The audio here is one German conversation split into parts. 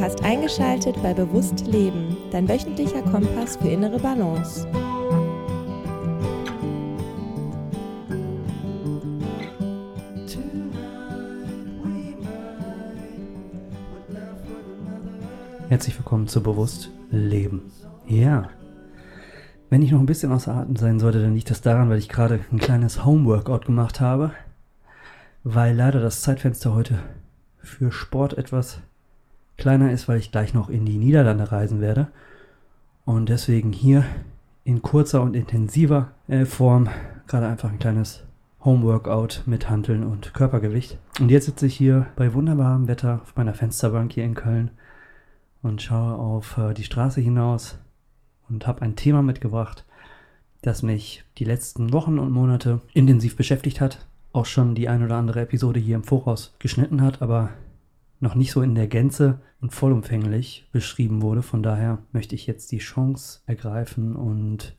Du hast eingeschaltet bei Bewusst Leben, dein wöchentlicher Kompass für innere Balance. Herzlich willkommen zu Bewusst Leben. Ja, wenn ich noch ein bisschen außer Atem sein sollte, dann liegt das daran, weil ich gerade ein kleines Homeworkout gemacht habe, weil leider das Zeitfenster heute für Sport etwas kleiner ist, weil ich gleich noch in die Niederlande reisen werde. Und deswegen hier in kurzer und intensiver äh, Form gerade einfach ein kleines Homeworkout mit Hanteln und Körpergewicht. Und jetzt sitze ich hier bei wunderbarem Wetter auf meiner Fensterbank hier in Köln und schaue auf äh, die Straße hinaus und habe ein Thema mitgebracht, das mich die letzten Wochen und Monate intensiv beschäftigt hat. Auch schon die ein oder andere Episode hier im Voraus geschnitten hat, aber noch nicht so in der Gänze und vollumfänglich beschrieben wurde. Von daher möchte ich jetzt die Chance ergreifen und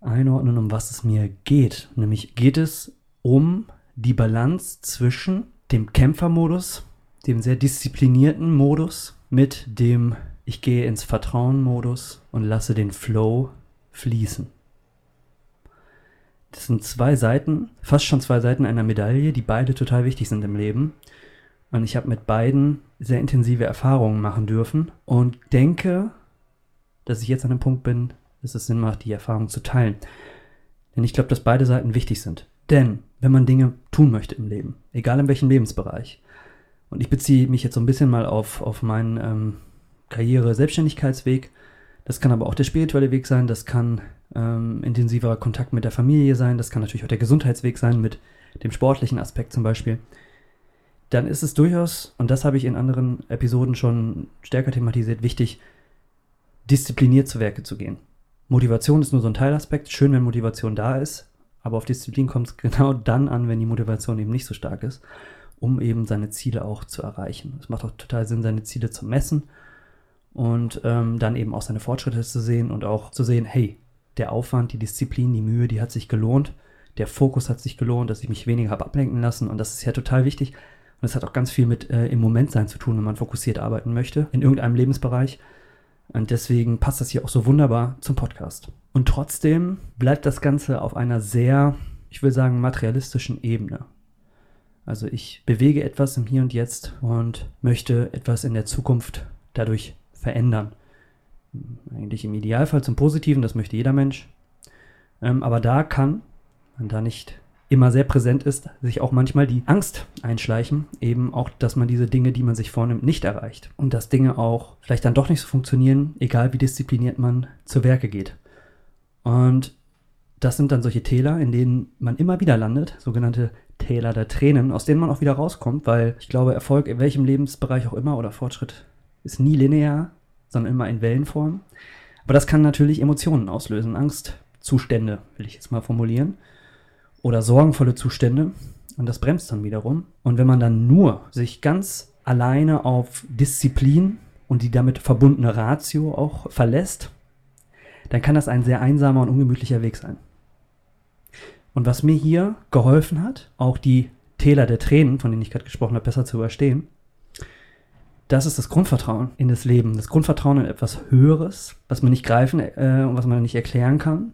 einordnen, um was es mir geht. Nämlich geht es um die Balance zwischen dem Kämpfermodus, dem sehr disziplinierten Modus, mit dem ich gehe ins Vertrauen-Modus und lasse den Flow fließen. Das sind zwei Seiten, fast schon zwei Seiten einer Medaille, die beide total wichtig sind im Leben. Und ich habe mit beiden sehr intensive Erfahrungen machen dürfen und denke, dass ich jetzt an dem Punkt bin, dass es Sinn macht, die Erfahrung zu teilen. Denn ich glaube, dass beide Seiten wichtig sind. Denn wenn man Dinge tun möchte im Leben, egal in welchem Lebensbereich, und ich beziehe mich jetzt so ein bisschen mal auf, auf meinen ähm, Karriere-Selbstständigkeitsweg, das kann aber auch der spirituelle Weg sein, das kann ähm, intensiver Kontakt mit der Familie sein, das kann natürlich auch der Gesundheitsweg sein, mit dem sportlichen Aspekt zum Beispiel dann ist es durchaus, und das habe ich in anderen Episoden schon stärker thematisiert, wichtig, diszipliniert zu Werke zu gehen. Motivation ist nur so ein Teilaspekt. Schön, wenn Motivation da ist, aber auf Disziplin kommt es genau dann an, wenn die Motivation eben nicht so stark ist, um eben seine Ziele auch zu erreichen. Es macht auch total Sinn, seine Ziele zu messen und ähm, dann eben auch seine Fortschritte zu sehen und auch zu sehen, hey, der Aufwand, die Disziplin, die Mühe, die hat sich gelohnt, der Fokus hat sich gelohnt, dass ich mich weniger habe ablenken lassen und das ist ja total wichtig, und es hat auch ganz viel mit äh, im Moment sein zu tun, wenn man fokussiert arbeiten möchte, in irgendeinem Lebensbereich. Und deswegen passt das hier auch so wunderbar zum Podcast. Und trotzdem bleibt das Ganze auf einer sehr, ich will sagen, materialistischen Ebene. Also ich bewege etwas im Hier und Jetzt und möchte etwas in der Zukunft dadurch verändern. Eigentlich im Idealfall zum Positiven, das möchte jeder Mensch. Ähm, aber da kann man da nicht immer sehr präsent ist, sich auch manchmal die Angst einschleichen, eben auch, dass man diese Dinge, die man sich vornimmt, nicht erreicht. Und dass Dinge auch vielleicht dann doch nicht so funktionieren, egal wie diszipliniert man zu Werke geht. Und das sind dann solche Täler, in denen man immer wieder landet, sogenannte Täler der Tränen, aus denen man auch wieder rauskommt, weil ich glaube, Erfolg in welchem Lebensbereich auch immer oder Fortschritt ist nie linear, sondern immer in Wellenform. Aber das kann natürlich Emotionen auslösen, Angstzustände, will ich jetzt mal formulieren oder sorgenvolle Zustände und das bremst dann wiederum. Und wenn man dann nur sich ganz alleine auf Disziplin und die damit verbundene Ratio auch verlässt, dann kann das ein sehr einsamer und ungemütlicher Weg sein. Und was mir hier geholfen hat, auch die Täler der Tränen, von denen ich gerade gesprochen habe, besser zu überstehen, das ist das Grundvertrauen in das Leben, das Grundvertrauen in etwas Höheres, was man nicht greifen äh, und was man nicht erklären kann,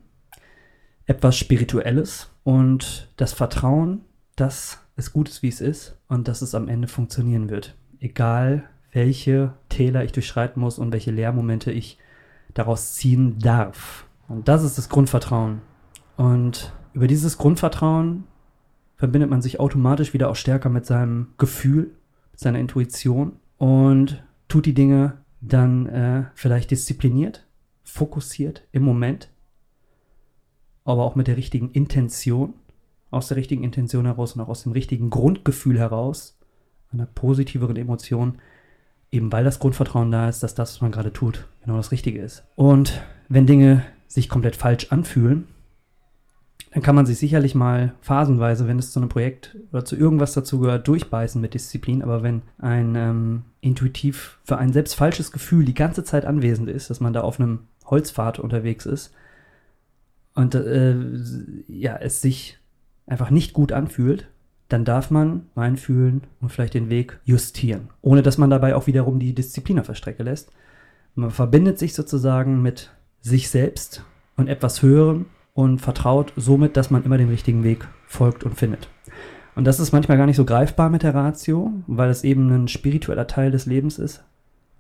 etwas Spirituelles und das Vertrauen, dass es gut ist, wie es ist und dass es am Ende funktionieren wird. Egal, welche Täler ich durchschreiten muss und welche Lehrmomente ich daraus ziehen darf. Und das ist das Grundvertrauen. Und über dieses Grundvertrauen verbindet man sich automatisch wieder auch stärker mit seinem Gefühl, mit seiner Intuition und tut die Dinge dann äh, vielleicht diszipliniert, fokussiert im Moment aber auch mit der richtigen Intention, aus der richtigen Intention heraus und auch aus dem richtigen Grundgefühl heraus, einer positiveren Emotion, eben weil das Grundvertrauen da ist, dass das, was man gerade tut, genau das Richtige ist. Und wenn Dinge sich komplett falsch anfühlen, dann kann man sich sicherlich mal phasenweise, wenn es zu einem Projekt oder zu irgendwas dazu gehört, durchbeißen mit Disziplin. Aber wenn ein ähm, intuitiv für ein selbst falsches Gefühl die ganze Zeit anwesend ist, dass man da auf einem Holzpfad unterwegs ist, und äh, ja, es sich einfach nicht gut anfühlt, dann darf man reinfühlen und vielleicht den Weg justieren, ohne dass man dabei auch wiederum die Disziplin auf der Strecke lässt. Man verbindet sich sozusagen mit sich selbst und etwas Höherem und vertraut somit, dass man immer den richtigen Weg folgt und findet. Und das ist manchmal gar nicht so greifbar mit der Ratio, weil es eben ein spiritueller Teil des Lebens ist.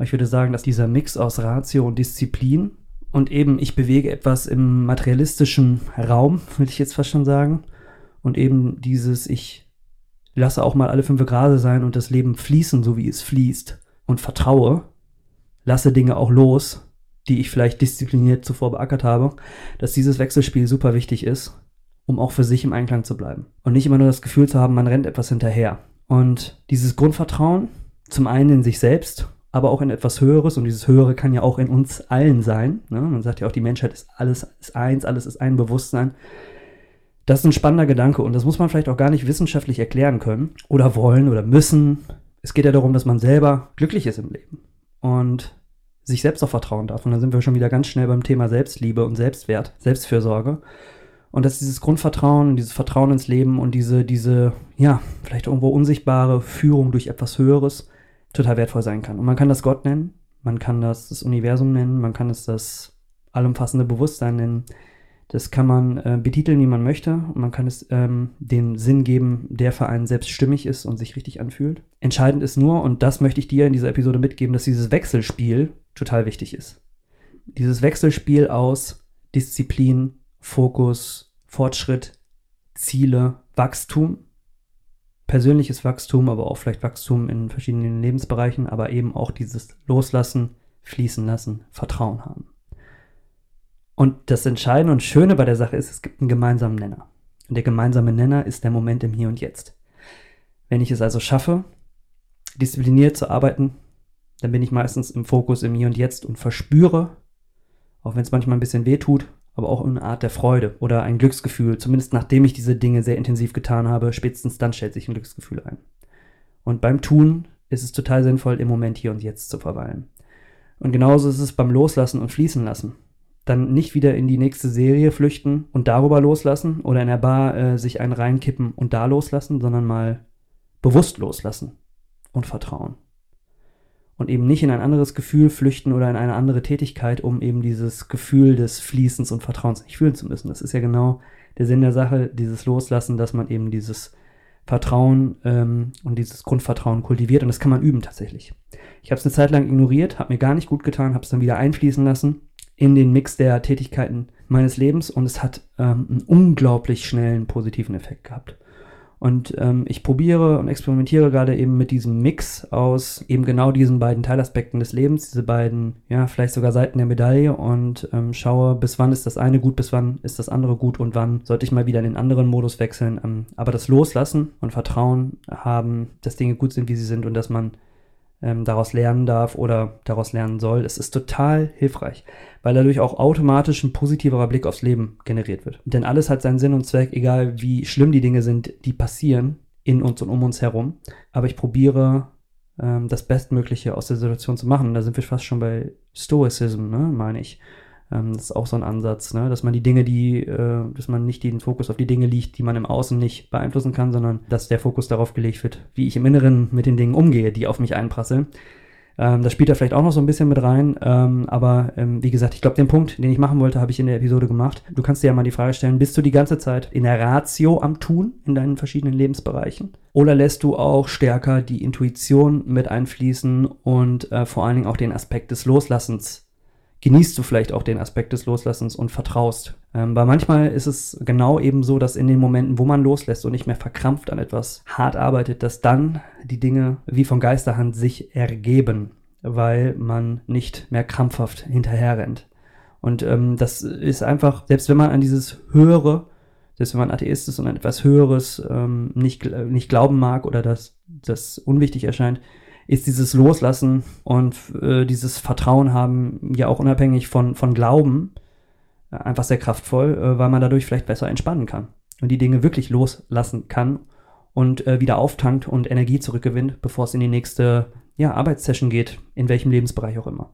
Ich würde sagen, dass dieser Mix aus Ratio und Disziplin und eben ich bewege etwas im materialistischen Raum, würde ich jetzt fast schon sagen. Und eben dieses, ich lasse auch mal alle fünf Grade sein und das Leben fließen, so wie es fließt und vertraue, lasse Dinge auch los, die ich vielleicht diszipliniert zuvor beackert habe, dass dieses Wechselspiel super wichtig ist, um auch für sich im Einklang zu bleiben. Und nicht immer nur das Gefühl zu haben, man rennt etwas hinterher. Und dieses Grundvertrauen, zum einen in sich selbst aber auch in etwas Höheres. Und dieses Höhere kann ja auch in uns allen sein. Ne? Man sagt ja auch, die Menschheit ist alles ist eins, alles ist ein Bewusstsein. Das ist ein spannender Gedanke und das muss man vielleicht auch gar nicht wissenschaftlich erklären können oder wollen oder müssen. Es geht ja darum, dass man selber glücklich ist im Leben und sich selbst auch vertrauen darf. Und dann sind wir schon wieder ganz schnell beim Thema Selbstliebe und Selbstwert, Selbstfürsorge. Und dass dieses Grundvertrauen, dieses Vertrauen ins Leben und diese, diese, ja, vielleicht irgendwo unsichtbare Führung durch etwas Höheres total wertvoll sein kann. Und man kann das Gott nennen, man kann das das Universum nennen, man kann es das allumfassende Bewusstsein nennen. Das kann man äh, betiteln, wie man möchte. Und man kann es ähm, den Sinn geben, der für einen selbst stimmig ist und sich richtig anfühlt. Entscheidend ist nur, und das möchte ich dir in dieser Episode mitgeben, dass dieses Wechselspiel total wichtig ist. Dieses Wechselspiel aus Disziplin, Fokus, Fortschritt, Ziele, Wachstum persönliches Wachstum, aber auch vielleicht Wachstum in verschiedenen Lebensbereichen, aber eben auch dieses Loslassen, Fließen lassen, Vertrauen haben. Und das Entscheidende und Schöne bei der Sache ist, es gibt einen gemeinsamen Nenner. Und der gemeinsame Nenner ist der Moment im Hier und Jetzt. Wenn ich es also schaffe, diszipliniert zu arbeiten, dann bin ich meistens im Fokus im Hier und Jetzt und verspüre, auch wenn es manchmal ein bisschen weh tut, aber auch eine Art der Freude oder ein Glücksgefühl. Zumindest nachdem ich diese Dinge sehr intensiv getan habe, spätestens dann stellt sich ein Glücksgefühl ein. Und beim Tun ist es total sinnvoll, im Moment hier und jetzt zu verweilen. Und genauso ist es beim Loslassen und Fließen lassen. Dann nicht wieder in die nächste Serie flüchten und darüber loslassen oder in der Bar äh, sich einen reinkippen und da loslassen, sondern mal bewusst loslassen und vertrauen und eben nicht in ein anderes Gefühl flüchten oder in eine andere Tätigkeit, um eben dieses Gefühl des Fließens und Vertrauens nicht fühlen zu müssen. Das ist ja genau der Sinn der Sache, dieses Loslassen, dass man eben dieses Vertrauen ähm, und dieses Grundvertrauen kultiviert und das kann man üben tatsächlich. Ich habe es eine Zeit lang ignoriert, habe mir gar nicht gut getan, habe es dann wieder einfließen lassen in den Mix der Tätigkeiten meines Lebens und es hat ähm, einen unglaublich schnellen positiven Effekt gehabt. Und ähm, ich probiere und experimentiere gerade eben mit diesem Mix aus eben genau diesen beiden Teilaspekten des Lebens, diese beiden, ja, vielleicht sogar Seiten der Medaille und ähm, schaue, bis wann ist das eine gut, bis wann ist das andere gut und wann sollte ich mal wieder in den anderen Modus wechseln. Ähm, aber das Loslassen und Vertrauen haben, dass Dinge gut sind, wie sie sind und dass man ähm, daraus lernen darf oder daraus lernen soll. Es ist total hilfreich, weil dadurch auch automatisch ein positiverer Blick aufs Leben generiert wird. Denn alles hat seinen Sinn und Zweck, egal wie schlimm die Dinge sind, die passieren in uns und um uns herum. Aber ich probiere ähm, das Bestmögliche aus der Situation zu machen. Da sind wir fast schon bei Stoicism, ne, meine ich. Ähm, das ist auch so ein Ansatz, ne? dass man die Dinge, die, äh, dass man nicht den Fokus auf die Dinge liegt, die man im Außen nicht beeinflussen kann, sondern dass der Fokus darauf gelegt wird, wie ich im Inneren mit den Dingen umgehe, die auf mich einprasseln. Ähm, das spielt da vielleicht auch noch so ein bisschen mit rein. Ähm, aber wie gesagt, ich glaube, den Punkt, den ich machen wollte, habe ich in der Episode gemacht. Du kannst dir ja mal die Frage stellen, bist du die ganze Zeit in der Ratio am Tun in deinen verschiedenen Lebensbereichen? Oder lässt du auch stärker die Intuition mit einfließen und äh, vor allen Dingen auch den Aspekt des Loslassens genießt du vielleicht auch den Aspekt des Loslassens und vertraust. Ähm, weil manchmal ist es genau eben so, dass in den Momenten, wo man loslässt und nicht mehr verkrampft an etwas hart arbeitet, dass dann die Dinge wie von Geisterhand sich ergeben, weil man nicht mehr krampfhaft hinterher rennt. Und ähm, das ist einfach, selbst wenn man an dieses höhere, selbst wenn man Atheist ist und an etwas Höheres ähm, nicht, nicht glauben mag oder das, das unwichtig erscheint, ist dieses Loslassen und äh, dieses Vertrauen haben ja auch unabhängig von, von Glauben äh, einfach sehr kraftvoll, äh, weil man dadurch vielleicht besser entspannen kann und die Dinge wirklich loslassen kann und äh, wieder auftankt und Energie zurückgewinnt, bevor es in die nächste ja, Arbeitssession geht, in welchem Lebensbereich auch immer.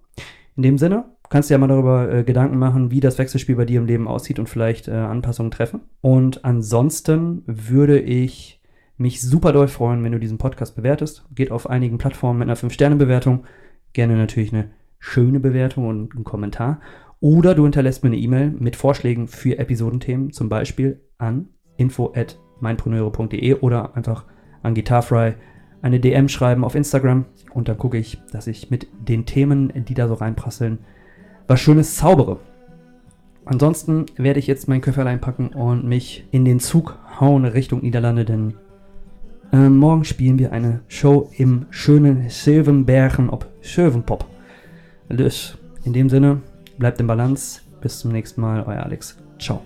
In dem Sinne, kannst du ja mal darüber äh, Gedanken machen, wie das Wechselspiel bei dir im Leben aussieht und vielleicht Anpassungen treffen. Und ansonsten würde ich mich super doll freuen, wenn du diesen Podcast bewertest. Geht auf einigen Plattformen mit einer 5-Sterne-Bewertung. Gerne natürlich eine schöne Bewertung und einen Kommentar. Oder du hinterlässt mir eine E-Mail mit Vorschlägen für Episodenthemen, zum Beispiel an info.meinpreneure.de oder einfach an Guitarfry eine DM schreiben auf Instagram und dann gucke ich, dass ich mit den Themen, die da so reinprasseln, was Schönes zaubere. Ansonsten werde ich jetzt mein Köfferlein packen und mich in den Zug hauen Richtung Niederlande, denn äh, morgen spielen wir eine Show im schönen Silvenbergen op Schövenpop. Dus in dem Sinne, bleibt in Balance. Bis zum nächsten Mal, euer Alex. Ciao.